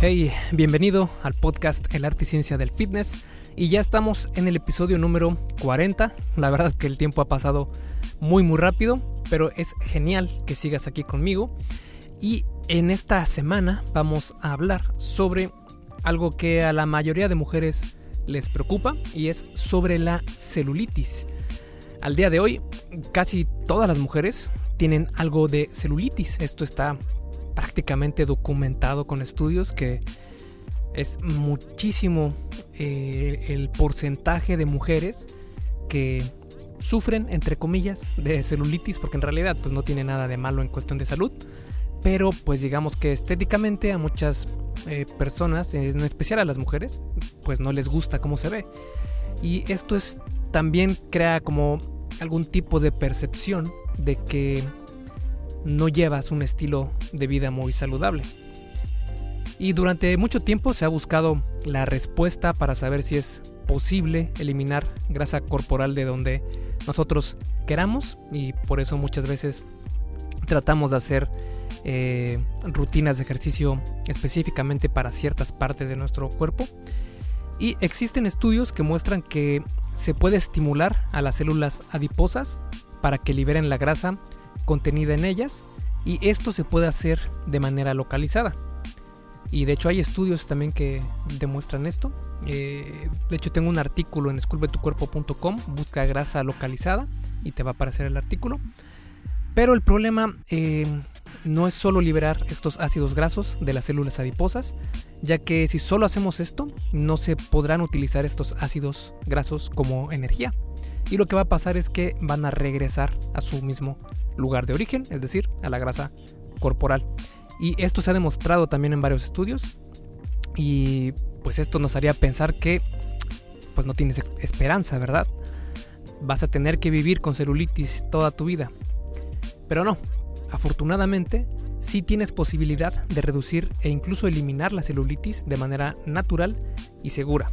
Hey, bienvenido al podcast El arte y ciencia del fitness y ya estamos en el episodio número 40. La verdad que el tiempo ha pasado muy muy rápido, pero es genial que sigas aquí conmigo. Y en esta semana vamos a hablar sobre algo que a la mayoría de mujeres les preocupa y es sobre la celulitis. Al día de hoy, casi todas las mujeres tienen algo de celulitis. Esto está prácticamente documentado con estudios que es muchísimo eh, el porcentaje de mujeres que sufren, entre comillas, de celulitis, porque en realidad pues no tiene nada de malo en cuestión de salud, pero pues digamos que estéticamente a muchas eh, personas, en especial a las mujeres, pues no les gusta cómo se ve. Y esto es también crea como algún tipo de percepción de que no llevas un estilo de vida muy saludable. Y durante mucho tiempo se ha buscado la respuesta para saber si es posible eliminar grasa corporal de donde nosotros queramos y por eso muchas veces tratamos de hacer eh, rutinas de ejercicio específicamente para ciertas partes de nuestro cuerpo. Y existen estudios que muestran que se puede estimular a las células adiposas para que liberen la grasa contenida en ellas y esto se puede hacer de manera localizada. Y de hecho hay estudios también que demuestran esto. Eh, de hecho tengo un artículo en esculpetucuerpo.com, busca grasa localizada y te va a aparecer el artículo. Pero el problema eh, no es solo liberar estos ácidos grasos de las células adiposas, ya que si solo hacemos esto, no se podrán utilizar estos ácidos grasos como energía. Y lo que va a pasar es que van a regresar a su mismo lugar de origen, es decir, a la grasa corporal. Y esto se ha demostrado también en varios estudios. Y pues esto nos haría pensar que pues no tienes esperanza, ¿verdad? Vas a tener que vivir con celulitis toda tu vida. Pero no, afortunadamente sí tienes posibilidad de reducir e incluso eliminar la celulitis de manera natural y segura.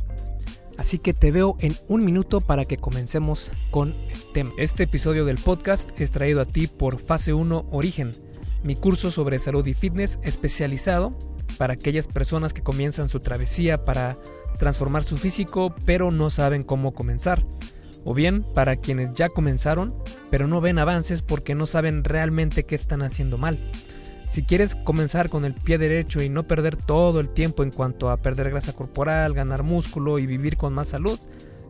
Así que te veo en un minuto para que comencemos con el tema. Este episodio del podcast es traído a ti por Fase 1 Origen, mi curso sobre salud y fitness especializado para aquellas personas que comienzan su travesía para transformar su físico pero no saben cómo comenzar. O bien para quienes ya comenzaron pero no ven avances porque no saben realmente qué están haciendo mal. Si quieres comenzar con el pie derecho y no perder todo el tiempo en cuanto a perder grasa corporal, ganar músculo y vivir con más salud,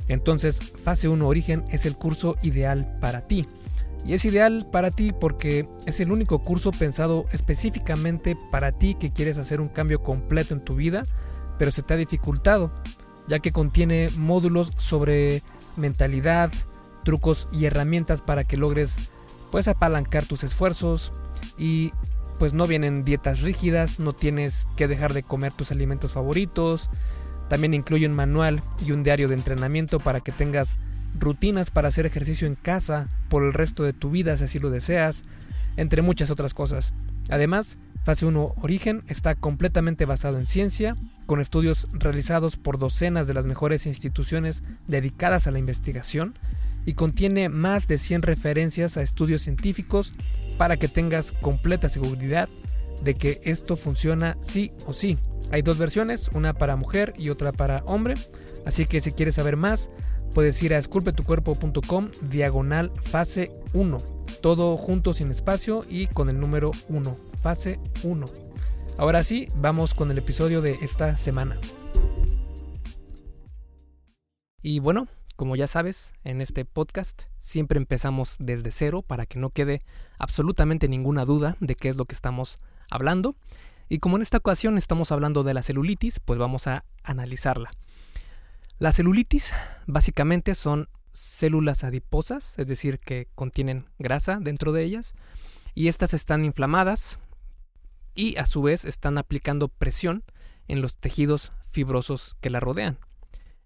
entonces Fase 1 Origen es el curso ideal para ti. Y es ideal para ti porque es el único curso pensado específicamente para ti que quieres hacer un cambio completo en tu vida, pero se te ha dificultado, ya que contiene módulos sobre mentalidad, trucos y herramientas para que logres pues apalancar tus esfuerzos y pues no vienen dietas rígidas, no tienes que dejar de comer tus alimentos favoritos. También incluye un manual y un diario de entrenamiento para que tengas rutinas para hacer ejercicio en casa por el resto de tu vida si así lo deseas, entre muchas otras cosas. Además, Fase 1 Origen está completamente basado en ciencia, con estudios realizados por docenas de las mejores instituciones dedicadas a la investigación y contiene más de 100 referencias a estudios científicos para que tengas completa seguridad de que esto funciona sí o sí. Hay dos versiones, una para mujer y otra para hombre, así que si quieres saber más, puedes ir a esculpetucuerpo.com diagonal fase 1, todo junto sin espacio y con el número 1, fase 1. Ahora sí, vamos con el episodio de esta semana. Y bueno, como ya sabes, en este podcast siempre empezamos desde cero para que no quede absolutamente ninguna duda de qué es lo que estamos hablando. Y como en esta ocasión estamos hablando de la celulitis, pues vamos a analizarla. La celulitis básicamente son células adiposas, es decir, que contienen grasa dentro de ellas, y estas están inflamadas y a su vez están aplicando presión en los tejidos fibrosos que la rodean.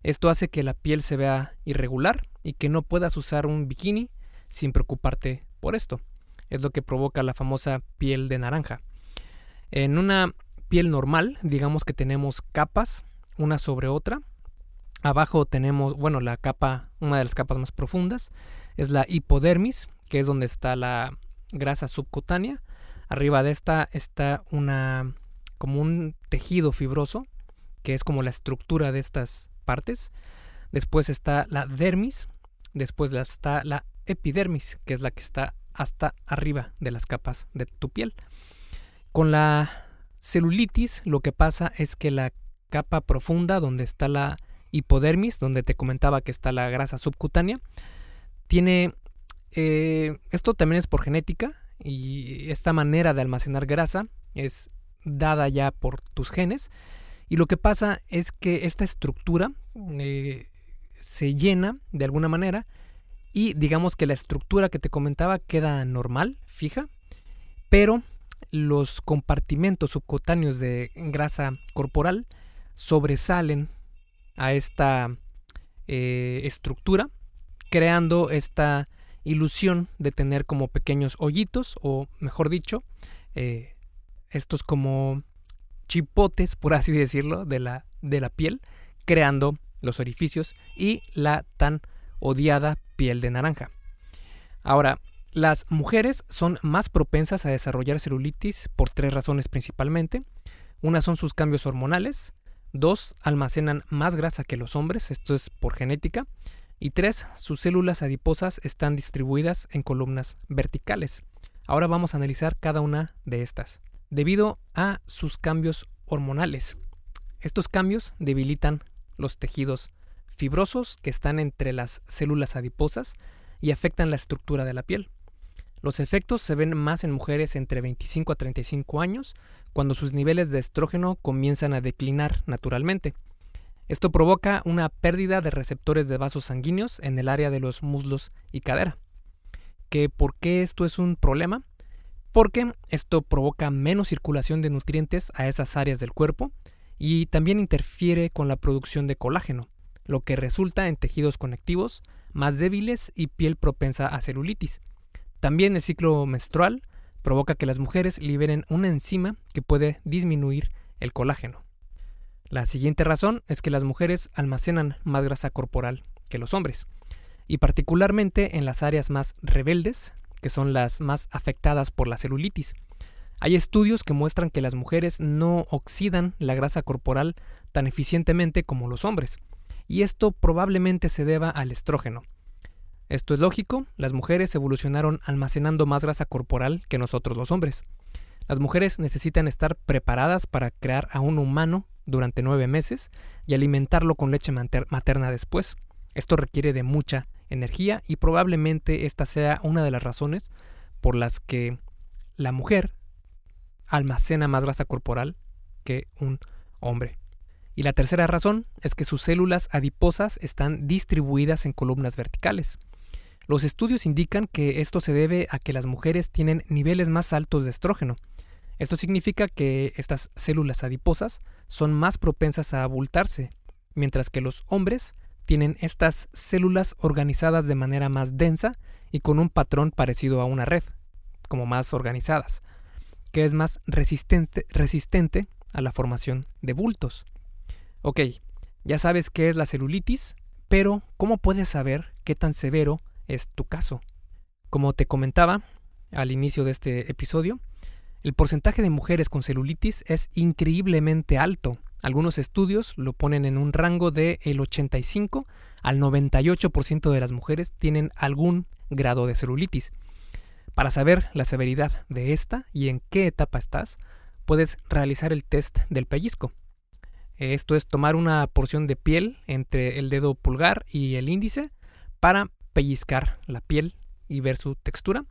Esto hace que la piel se vea irregular y que no puedas usar un bikini sin preocuparte por esto. Es lo que provoca la famosa piel de naranja. En una piel normal, digamos que tenemos capas una sobre otra. Abajo tenemos, bueno, la capa, una de las capas más profundas, es la hipodermis, que es donde está la grasa subcutánea. Arriba de esta está una como un tejido fibroso, que es como la estructura de estas partes. Después está la dermis, después está la epidermis, que es la que está hasta arriba de las capas de tu piel. Con la celulitis lo que pasa es que la capa profunda donde está la hipodermis, donde te comentaba que está la grasa subcutánea, tiene... Eh, esto también es por genética y esta manera de almacenar grasa es dada ya por tus genes. Y lo que pasa es que esta estructura eh, se llena de alguna manera y digamos que la estructura que te comentaba queda normal, fija, pero los compartimentos subcutáneos de grasa corporal sobresalen a esta eh, estructura, creando esta ilusión de tener como pequeños hoyitos, o mejor dicho, eh, estos como chipotes, por así decirlo, de la, de la piel, creando los orificios y la tan odiada piel de naranja. Ahora, las mujeres son más propensas a desarrollar celulitis por tres razones principalmente. Una son sus cambios hormonales, dos, almacenan más grasa que los hombres, esto es por genética, y tres, sus células adiposas están distribuidas en columnas verticales. Ahora vamos a analizar cada una de estas. Debido a sus cambios hormonales, estos cambios debilitan los tejidos fibrosos que están entre las células adiposas y afectan la estructura de la piel. Los efectos se ven más en mujeres entre 25 a 35 años, cuando sus niveles de estrógeno comienzan a declinar naturalmente. Esto provoca una pérdida de receptores de vasos sanguíneos en el área de los muslos y cadera. ¿Que ¿Por qué esto es un problema? Porque esto provoca menos circulación de nutrientes a esas áreas del cuerpo y también interfiere con la producción de colágeno, lo que resulta en tejidos conectivos más débiles y piel propensa a celulitis. También el ciclo menstrual provoca que las mujeres liberen una enzima que puede disminuir el colágeno. La siguiente razón es que las mujeres almacenan más grasa corporal que los hombres, y particularmente en las áreas más rebeldes, que son las más afectadas por la celulitis. Hay estudios que muestran que las mujeres no oxidan la grasa corporal tan eficientemente como los hombres, y esto probablemente se deba al estrógeno. Esto es lógico, las mujeres evolucionaron almacenando más grasa corporal que nosotros los hombres. Las mujeres necesitan estar preparadas para crear a un humano durante nueve meses y alimentarlo con leche materna después. Esto requiere de mucha energía y probablemente esta sea una de las razones por las que la mujer almacena más grasa corporal que un hombre. Y la tercera razón es que sus células adiposas están distribuidas en columnas verticales. Los estudios indican que esto se debe a que las mujeres tienen niveles más altos de estrógeno. Esto significa que estas células adiposas son más propensas a abultarse, mientras que los hombres tienen estas células organizadas de manera más densa y con un patrón parecido a una red, como más organizadas, que es más resistente, resistente a la formación de bultos. Ok, ya sabes qué es la celulitis, pero ¿cómo puedes saber qué tan severo es tu caso? Como te comentaba al inicio de este episodio, el porcentaje de mujeres con celulitis es increíblemente alto. Algunos estudios lo ponen en un rango de el 85 al 98% de las mujeres tienen algún grado de celulitis. Para saber la severidad de esta y en qué etapa estás, puedes realizar el test del pellizco. Esto es tomar una porción de piel entre el dedo pulgar y el índice para pellizcar la piel y ver su textura.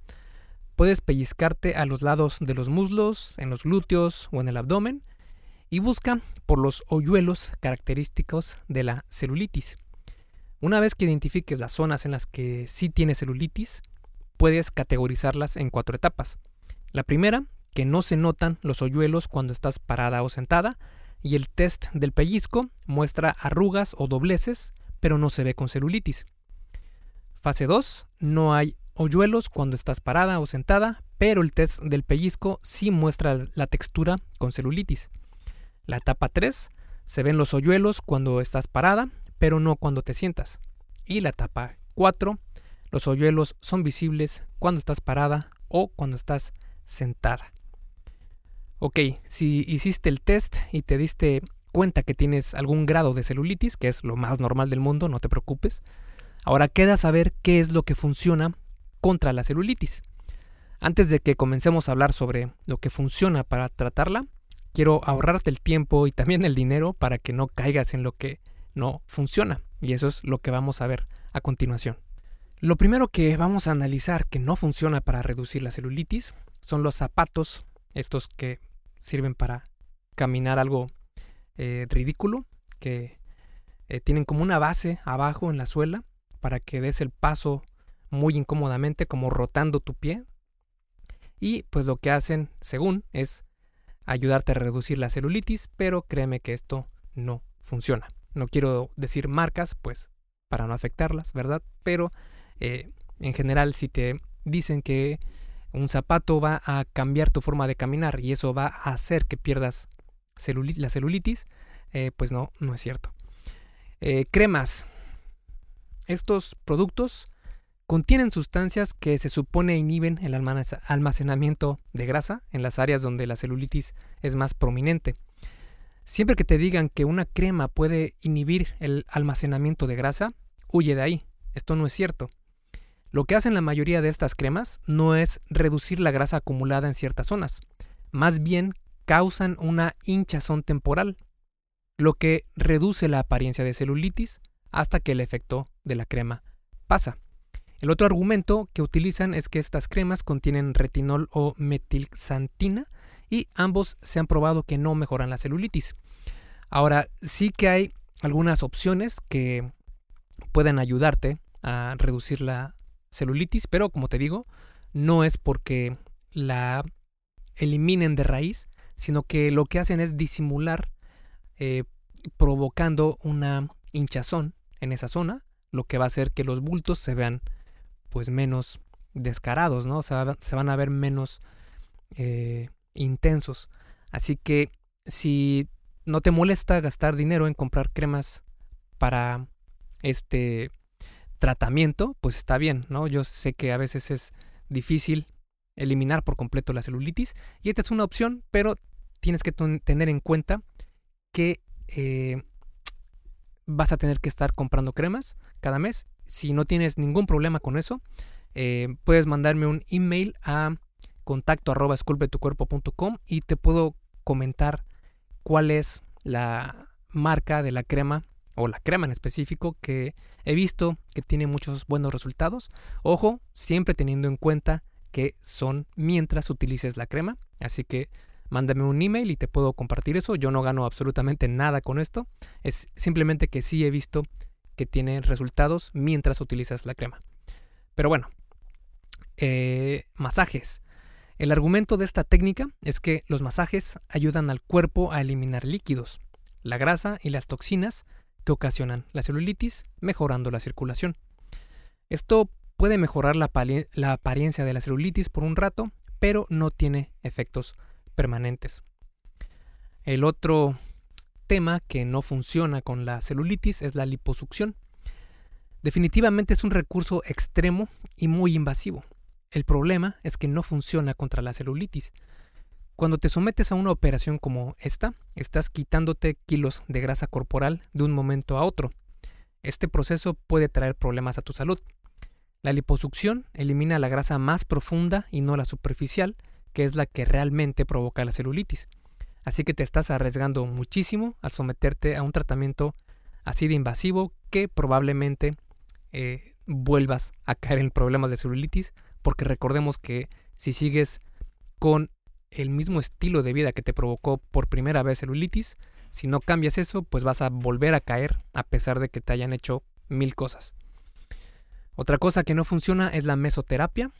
Puedes pellizcarte a los lados de los muslos, en los glúteos o en el abdomen y busca por los hoyuelos característicos de la celulitis. Una vez que identifiques las zonas en las que sí tienes celulitis, puedes categorizarlas en cuatro etapas. La primera, que no se notan los hoyuelos cuando estás parada o sentada, y el test del pellizco muestra arrugas o dobleces, pero no se ve con celulitis. Fase 2. No hay hoyuelos cuando estás parada o sentada, pero el test del pellizco sí muestra la textura con celulitis. La etapa 3. Se ven los hoyuelos cuando estás parada, pero no cuando te sientas. Y la etapa 4. Los hoyuelos son visibles cuando estás parada o cuando estás sentada. Ok, si hiciste el test y te diste cuenta que tienes algún grado de celulitis, que es lo más normal del mundo, no te preocupes. Ahora queda saber qué es lo que funciona contra la celulitis. Antes de que comencemos a hablar sobre lo que funciona para tratarla, quiero ahorrarte el tiempo y también el dinero para que no caigas en lo que no funciona. Y eso es lo que vamos a ver a continuación. Lo primero que vamos a analizar que no funciona para reducir la celulitis son los zapatos, estos que sirven para caminar algo eh, ridículo, que eh, tienen como una base abajo en la suela para que des el paso muy incómodamente, como rotando tu pie. Y pues lo que hacen, según, es ayudarte a reducir la celulitis, pero créeme que esto no funciona. No quiero decir marcas, pues para no afectarlas, ¿verdad? Pero eh, en general, si te dicen que un zapato va a cambiar tu forma de caminar y eso va a hacer que pierdas la celulitis, eh, pues no, no es cierto. Eh, cremas. Estos productos contienen sustancias que se supone inhiben el almacenamiento de grasa en las áreas donde la celulitis es más prominente. Siempre que te digan que una crema puede inhibir el almacenamiento de grasa, huye de ahí. Esto no es cierto. Lo que hacen la mayoría de estas cremas no es reducir la grasa acumulada en ciertas zonas, más bien causan una hinchazón temporal, lo que reduce la apariencia de celulitis hasta que el efecto de la crema pasa. El otro argumento que utilizan es que estas cremas contienen retinol o metilxantina y ambos se han probado que no mejoran la celulitis. Ahora, sí que hay algunas opciones que pueden ayudarte a reducir la celulitis, pero como te digo, no es porque la eliminen de raíz, sino que lo que hacen es disimular eh, provocando una hinchazón en esa zona, lo que va a hacer que los bultos se vean pues menos descarados, ¿no? se van a ver menos eh, intensos. Así que si no te molesta gastar dinero en comprar cremas para este tratamiento, pues está bien, ¿no? Yo sé que a veces es difícil eliminar por completo la celulitis y esta es una opción, pero tienes que tener en cuenta que eh, vas a tener que estar comprando cremas cada mes. Si no tienes ningún problema con eso, eh, puedes mandarme un email a contacto y te puedo comentar cuál es la marca de la crema o la crema en específico que he visto que tiene muchos buenos resultados. Ojo, siempre teniendo en cuenta que son mientras utilices la crema. Así que mándame un email y te puedo compartir eso. Yo no gano absolutamente nada con esto. Es simplemente que sí he visto que tiene resultados mientras utilizas la crema. Pero bueno, eh, masajes. El argumento de esta técnica es que los masajes ayudan al cuerpo a eliminar líquidos, la grasa y las toxinas que ocasionan la celulitis, mejorando la circulación. Esto puede mejorar la, la apariencia de la celulitis por un rato, pero no tiene efectos permanentes. El otro tema que no funciona con la celulitis es la liposucción. Definitivamente es un recurso extremo y muy invasivo. El problema es que no funciona contra la celulitis. Cuando te sometes a una operación como esta, estás quitándote kilos de grasa corporal de un momento a otro. Este proceso puede traer problemas a tu salud. La liposucción elimina la grasa más profunda y no la superficial, que es la que realmente provoca la celulitis. Así que te estás arriesgando muchísimo al someterte a un tratamiento así de invasivo que probablemente eh, vuelvas a caer en problemas de celulitis, porque recordemos que si sigues con el mismo estilo de vida que te provocó por primera vez celulitis, si no cambias eso, pues vas a volver a caer a pesar de que te hayan hecho mil cosas. Otra cosa que no funciona es la mesoterapia,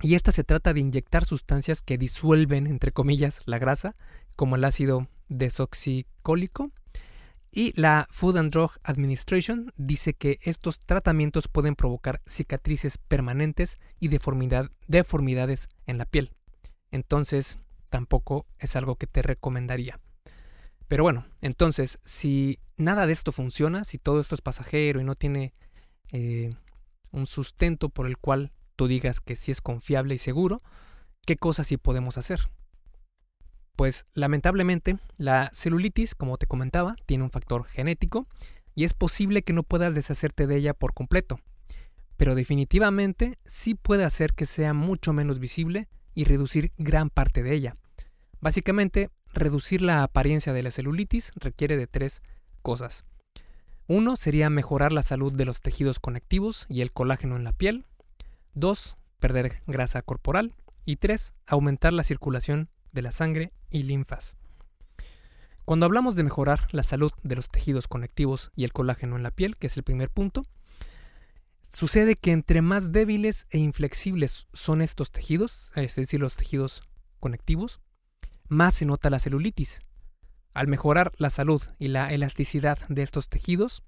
y esta se trata de inyectar sustancias que disuelven, entre comillas, la grasa, como el ácido desoxicólico. Y la Food and Drug Administration dice que estos tratamientos pueden provocar cicatrices permanentes y deformidades en la piel. Entonces, tampoco es algo que te recomendaría. Pero bueno, entonces, si nada de esto funciona, si todo esto es pasajero y no tiene eh, un sustento por el cual tú digas que sí es confiable y seguro, ¿qué cosas sí podemos hacer? Pues lamentablemente la celulitis, como te comentaba, tiene un factor genético y es posible que no puedas deshacerte de ella por completo, pero definitivamente sí puede hacer que sea mucho menos visible y reducir gran parte de ella. Básicamente, reducir la apariencia de la celulitis requiere de tres cosas. Uno sería mejorar la salud de los tejidos conectivos y el colágeno en la piel. Dos, perder grasa corporal. Y tres, aumentar la circulación de la sangre y linfas. Cuando hablamos de mejorar la salud de los tejidos conectivos y el colágeno en la piel, que es el primer punto, sucede que entre más débiles e inflexibles son estos tejidos, es decir, los tejidos conectivos, más se nota la celulitis. Al mejorar la salud y la elasticidad de estos tejidos,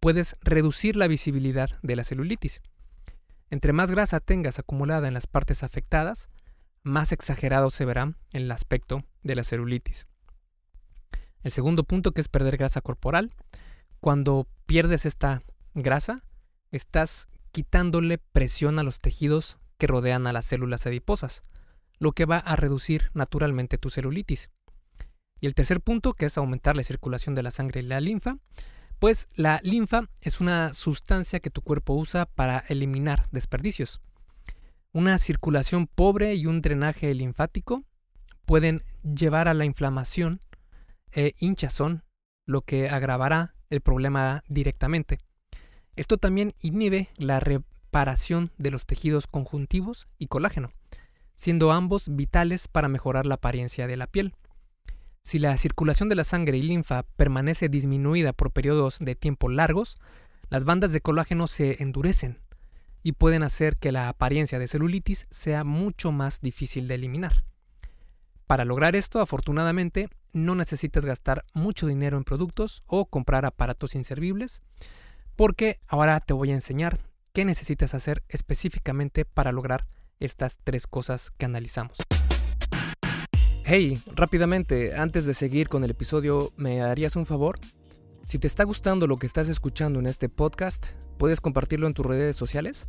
puedes reducir la visibilidad de la celulitis. Entre más grasa tengas acumulada en las partes afectadas, más exagerado se verá el aspecto de la celulitis. El segundo punto que es perder grasa corporal. Cuando pierdes esta grasa, estás quitándole presión a los tejidos que rodean a las células adiposas, lo que va a reducir naturalmente tu celulitis. Y el tercer punto, que es aumentar la circulación de la sangre y la linfa, pues la linfa es una sustancia que tu cuerpo usa para eliminar desperdicios. Una circulación pobre y un drenaje linfático pueden llevar a la inflamación e hinchazón, lo que agravará el problema directamente. Esto también inhibe la reparación de los tejidos conjuntivos y colágeno, siendo ambos vitales para mejorar la apariencia de la piel. Si la circulación de la sangre y linfa permanece disminuida por periodos de tiempo largos, las bandas de colágeno se endurecen, y pueden hacer que la apariencia de celulitis sea mucho más difícil de eliminar. Para lograr esto, afortunadamente, no necesitas gastar mucho dinero en productos o comprar aparatos inservibles, porque ahora te voy a enseñar qué necesitas hacer específicamente para lograr estas tres cosas que analizamos. Hey, rápidamente, antes de seguir con el episodio, ¿me harías un favor? Si te está gustando lo que estás escuchando en este podcast, ¿puedes compartirlo en tus redes sociales?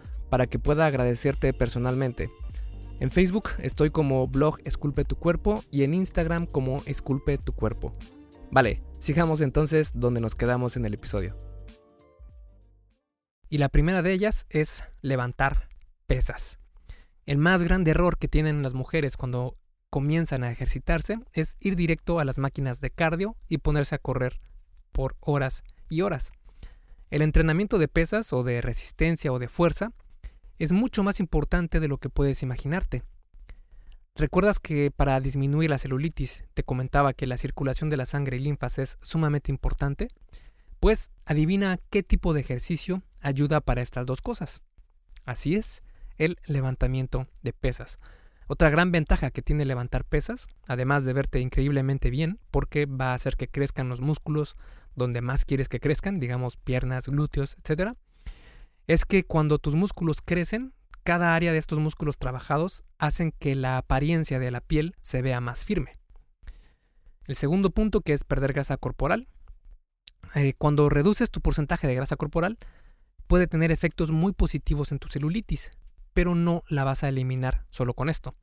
para que pueda agradecerte personalmente. En Facebook estoy como blog Esculpe tu cuerpo y en Instagram como Esculpe tu cuerpo. Vale, sigamos entonces donde nos quedamos en el episodio. Y la primera de ellas es levantar pesas. El más grande error que tienen las mujeres cuando comienzan a ejercitarse es ir directo a las máquinas de cardio y ponerse a correr por horas y horas. El entrenamiento de pesas o de resistencia o de fuerza es mucho más importante de lo que puedes imaginarte. ¿Recuerdas que para disminuir la celulitis te comentaba que la circulación de la sangre y linfas es sumamente importante? Pues adivina qué tipo de ejercicio ayuda para estas dos cosas. Así es, el levantamiento de pesas. Otra gran ventaja que tiene levantar pesas, además de verte increíblemente bien, porque va a hacer que crezcan los músculos donde más quieres que crezcan, digamos piernas, glúteos, etc., es que cuando tus músculos crecen, cada área de estos músculos trabajados hacen que la apariencia de la piel se vea más firme. El segundo punto que es perder grasa corporal. Eh, cuando reduces tu porcentaje de grasa corporal, puede tener efectos muy positivos en tu celulitis, pero no la vas a eliminar solo con esto.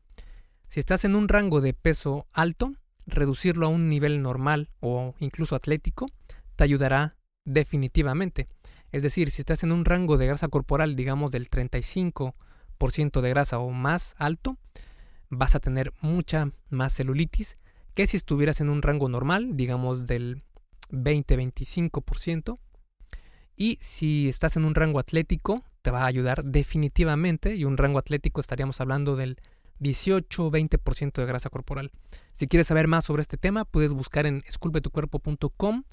Si estás en un rango de peso alto, reducirlo a un nivel normal o incluso atlético te ayudará definitivamente. Es decir, si estás en un rango de grasa corporal, digamos del 35% de grasa o más alto, vas a tener mucha más celulitis que si estuvieras en un rango normal, digamos del 20-25%. Y si estás en un rango atlético, te va a ayudar definitivamente. Y un rango atlético estaríamos hablando del 18-20% de grasa corporal. Si quieres saber más sobre este tema, puedes buscar en esculpetucuerpo.com.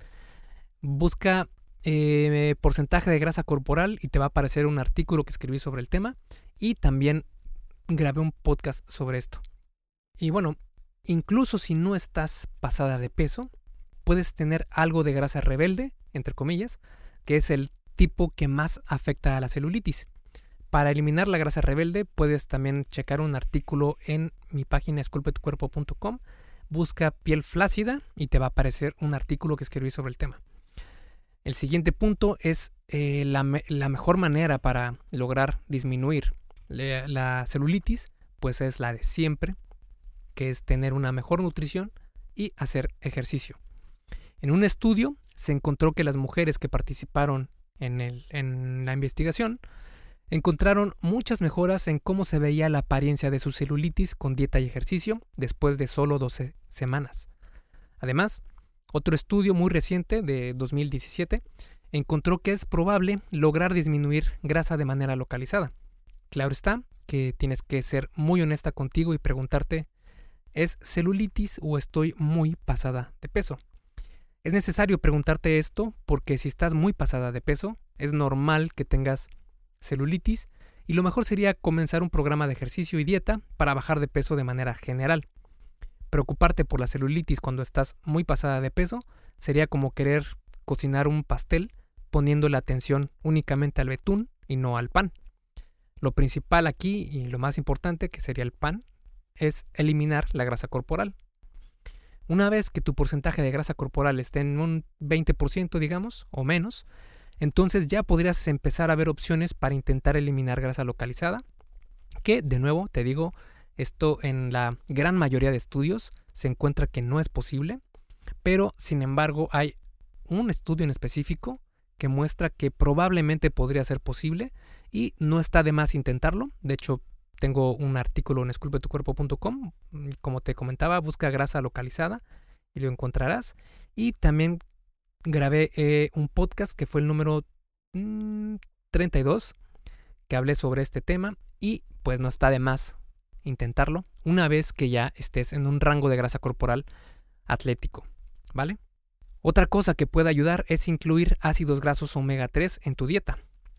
Busca eh, porcentaje de grasa corporal y te va a aparecer un artículo que escribí sobre el tema y también grabé un podcast sobre esto. Y bueno, incluso si no estás pasada de peso, puedes tener algo de grasa rebelde, entre comillas, que es el tipo que más afecta a la celulitis. Para eliminar la grasa rebelde puedes también checar un artículo en mi página esculpetucuerpo.com. Busca piel flácida y te va a aparecer un artículo que escribí sobre el tema. El siguiente punto es eh, la, mejor manera para lograr disminuir la celulitis, pues es la de siempre, que es tener una mejor nutrición y hacer ejercicio. En un estudio se encontró que las mujeres que participaron en, en la investigación encontraron muchas mejoras en cómo se veía la apariencia de su celulitis con dieta y ejercicio después de solo 12 semanas. Además, otro estudio muy reciente de 2017 encontró que es probable lograr disminuir grasa de manera localizada. Claro está que tienes que ser muy honesta contigo y preguntarte, ¿es celulitis o estoy muy pasada de peso? Es necesario preguntarte esto porque si estás muy pasada de peso, es normal que tengas celulitis y lo mejor sería comenzar un programa de ejercicio y dieta para bajar de peso de manera general. Preocuparte por la celulitis cuando estás muy pasada de peso sería como querer cocinar un pastel poniendo la atención únicamente al betún y no al pan. Lo principal aquí y lo más importante, que sería el pan, es eliminar la grasa corporal. Una vez que tu porcentaje de grasa corporal esté en un 20%, digamos, o menos, entonces ya podrías empezar a ver opciones para intentar eliminar grasa localizada, que de nuevo te digo, esto en la gran mayoría de estudios se encuentra que no es posible, pero sin embargo hay un estudio en específico que muestra que probablemente podría ser posible y no está de más intentarlo. De hecho, tengo un artículo en esculpetucuerpo.com, como te comentaba, busca grasa localizada y lo encontrarás. Y también grabé eh, un podcast que fue el número 32, mm, que hablé sobre este tema y pues no está de más intentarlo una vez que ya estés en un rango de grasa corporal atlético, ¿vale? Otra cosa que puede ayudar es incluir ácidos grasos omega 3 en tu dieta.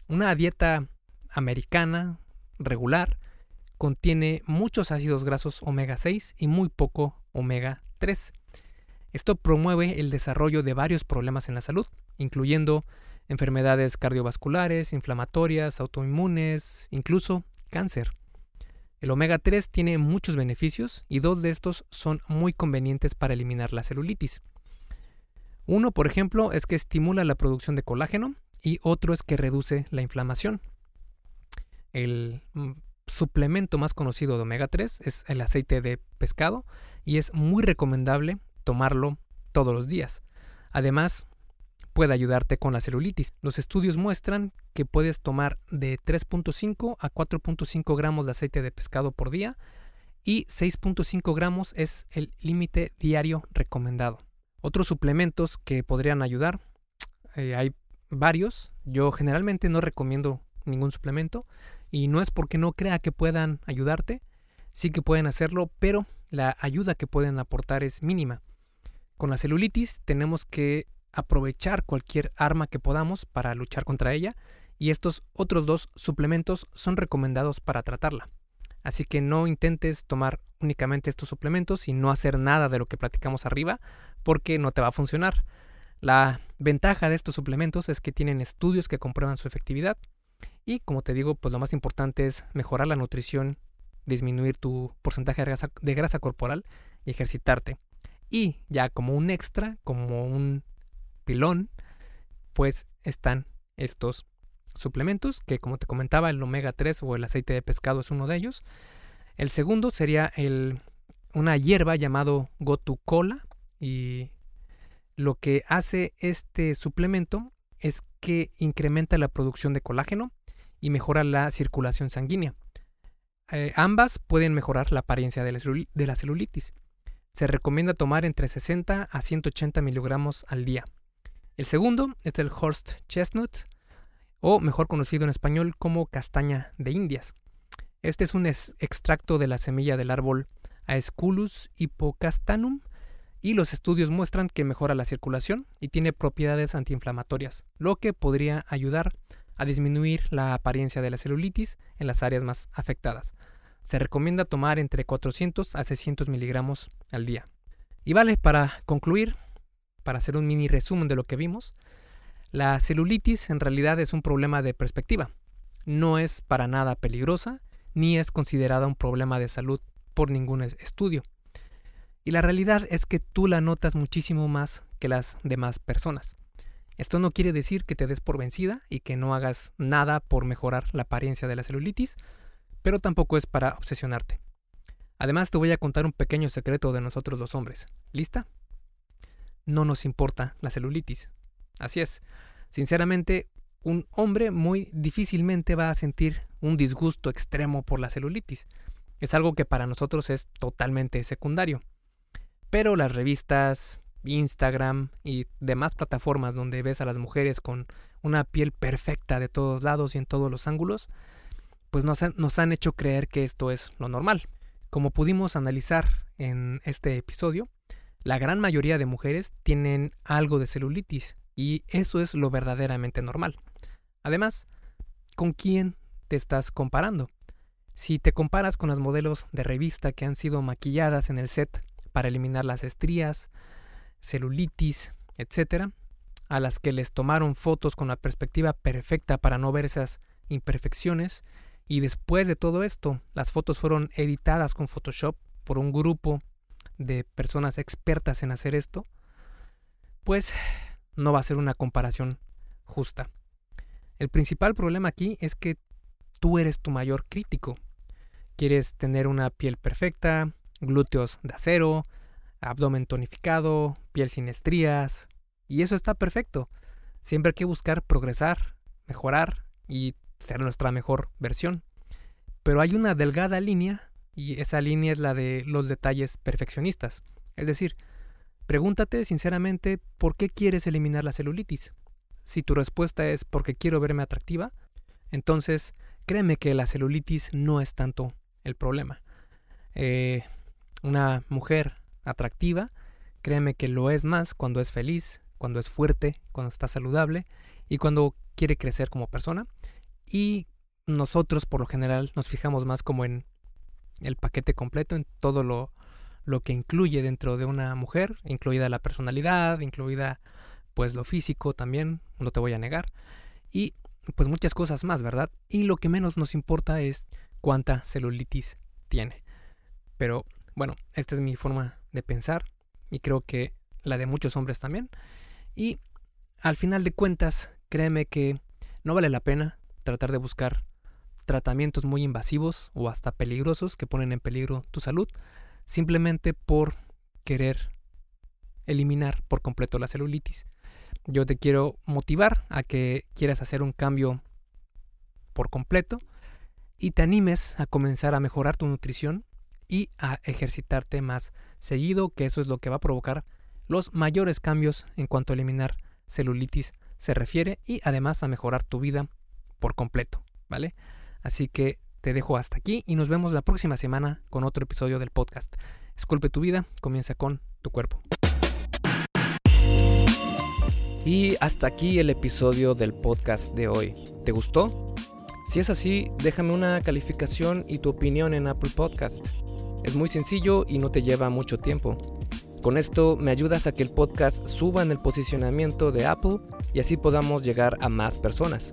Una dieta americana regular contiene muchos ácidos grasos omega 6 y muy poco omega 3. Esto promueve el desarrollo de varios problemas en la salud, incluyendo enfermedades cardiovasculares, inflamatorias, autoinmunes, incluso cáncer. El omega 3 tiene muchos beneficios y dos de estos son muy convenientes para eliminar la celulitis. Uno, por ejemplo, es que estimula la producción de colágeno y otro es que reduce la inflamación. El mm, suplemento más conocido de omega 3 es el aceite de pescado y es muy recomendable tomarlo todos los días. Además, puede ayudarte con la celulitis. Los estudios muestran que puedes tomar de 3.5 a 4.5 gramos de aceite de pescado por día y 6.5 gramos es el límite diario recomendado. Otros suplementos que podrían ayudar, eh, hay varios. Yo generalmente no recomiendo ningún suplemento y no es porque no crea que puedan ayudarte, sí que pueden hacerlo, pero la ayuda que pueden aportar es mínima. Con la celulitis tenemos que aprovechar cualquier arma que podamos para luchar contra ella y estos otros dos suplementos son recomendados para tratarla. Así que no intentes tomar únicamente estos suplementos y no hacer nada de lo que platicamos arriba porque no te va a funcionar. La ventaja de estos suplementos es que tienen estudios que comprueban su efectividad y como te digo, pues lo más importante es mejorar la nutrición, disminuir tu porcentaje de grasa, de grasa corporal y ejercitarte. Y ya como un extra, como un pilón, pues están estos suplementos, que como te comentaba, el omega 3 o el aceite de pescado es uno de ellos. El segundo sería el, una hierba llamado Gotu-Cola y lo que hace este suplemento es que incrementa la producción de colágeno y mejora la circulación sanguínea. Eh, ambas pueden mejorar la apariencia de la celulitis se recomienda tomar entre 60 a 180 miligramos al día. El segundo es el Horst Chestnut, o mejor conocido en español como castaña de Indias. Este es un extracto de la semilla del árbol Aesculus hippocastanum y los estudios muestran que mejora la circulación y tiene propiedades antiinflamatorias, lo que podría ayudar a disminuir la apariencia de la celulitis en las áreas más afectadas se recomienda tomar entre 400 a 600 miligramos al día. Y vale, para concluir, para hacer un mini resumen de lo que vimos, la celulitis en realidad es un problema de perspectiva. No es para nada peligrosa, ni es considerada un problema de salud por ningún estudio. Y la realidad es que tú la notas muchísimo más que las demás personas. Esto no quiere decir que te des por vencida y que no hagas nada por mejorar la apariencia de la celulitis, pero tampoco es para obsesionarte. Además te voy a contar un pequeño secreto de nosotros los hombres. ¿Lista? No nos importa la celulitis. Así es. Sinceramente, un hombre muy difícilmente va a sentir un disgusto extremo por la celulitis. Es algo que para nosotros es totalmente secundario. Pero las revistas, Instagram y demás plataformas donde ves a las mujeres con una piel perfecta de todos lados y en todos los ángulos, pues nos han, nos han hecho creer que esto es lo normal. Como pudimos analizar en este episodio, la gran mayoría de mujeres tienen algo de celulitis y eso es lo verdaderamente normal. Además, ¿con quién te estás comparando? Si te comparas con las modelos de revista que han sido maquilladas en el set para eliminar las estrías, celulitis, etc., a las que les tomaron fotos con la perspectiva perfecta para no ver esas imperfecciones, y después de todo esto, las fotos fueron editadas con Photoshop por un grupo de personas expertas en hacer esto, pues no va a ser una comparación justa. El principal problema aquí es que tú eres tu mayor crítico. Quieres tener una piel perfecta, glúteos de acero, abdomen tonificado, piel sin estrías, y eso está perfecto. Siempre hay que buscar progresar, mejorar y ser nuestra mejor versión. Pero hay una delgada línea y esa línea es la de los detalles perfeccionistas. Es decir, pregúntate sinceramente por qué quieres eliminar la celulitis. Si tu respuesta es porque quiero verme atractiva, entonces créeme que la celulitis no es tanto el problema. Eh, una mujer atractiva, créeme que lo es más cuando es feliz, cuando es fuerte, cuando está saludable y cuando quiere crecer como persona. Y nosotros por lo general nos fijamos más como en el paquete completo, en todo lo, lo que incluye dentro de una mujer, incluida la personalidad, incluida pues lo físico también, no te voy a negar, y pues muchas cosas más, ¿verdad? Y lo que menos nos importa es cuánta celulitis tiene. Pero bueno, esta es mi forma de pensar y creo que la de muchos hombres también. Y al final de cuentas, créeme que no vale la pena tratar de buscar tratamientos muy invasivos o hasta peligrosos que ponen en peligro tu salud simplemente por querer eliminar por completo la celulitis. Yo te quiero motivar a que quieras hacer un cambio por completo y te animes a comenzar a mejorar tu nutrición y a ejercitarte más seguido, que eso es lo que va a provocar los mayores cambios en cuanto a eliminar celulitis se refiere y además a mejorar tu vida por completo, ¿vale? Así que te dejo hasta aquí y nos vemos la próxima semana con otro episodio del podcast. Esculpe tu vida, comienza con tu cuerpo. Y hasta aquí el episodio del podcast de hoy. ¿Te gustó? Si es así, déjame una calificación y tu opinión en Apple Podcast. Es muy sencillo y no te lleva mucho tiempo. Con esto me ayudas a que el podcast suba en el posicionamiento de Apple y así podamos llegar a más personas.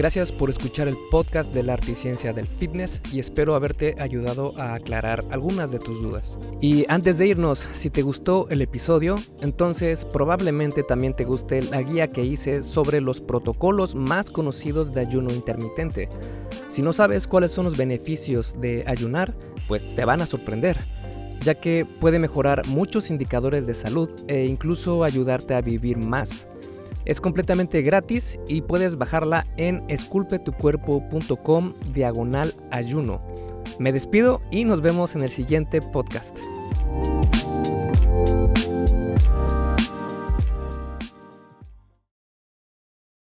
Gracias por escuchar el podcast de la articiencia del fitness y espero haberte ayudado a aclarar algunas de tus dudas. Y antes de irnos, si te gustó el episodio, entonces probablemente también te guste la guía que hice sobre los protocolos más conocidos de ayuno intermitente. Si no sabes cuáles son los beneficios de ayunar, pues te van a sorprender ya que puede mejorar muchos indicadores de salud e incluso ayudarte a vivir más. Es completamente gratis y puedes bajarla en esculpetucuerpo.com diagonal ayuno. Me despido y nos vemos en el siguiente podcast.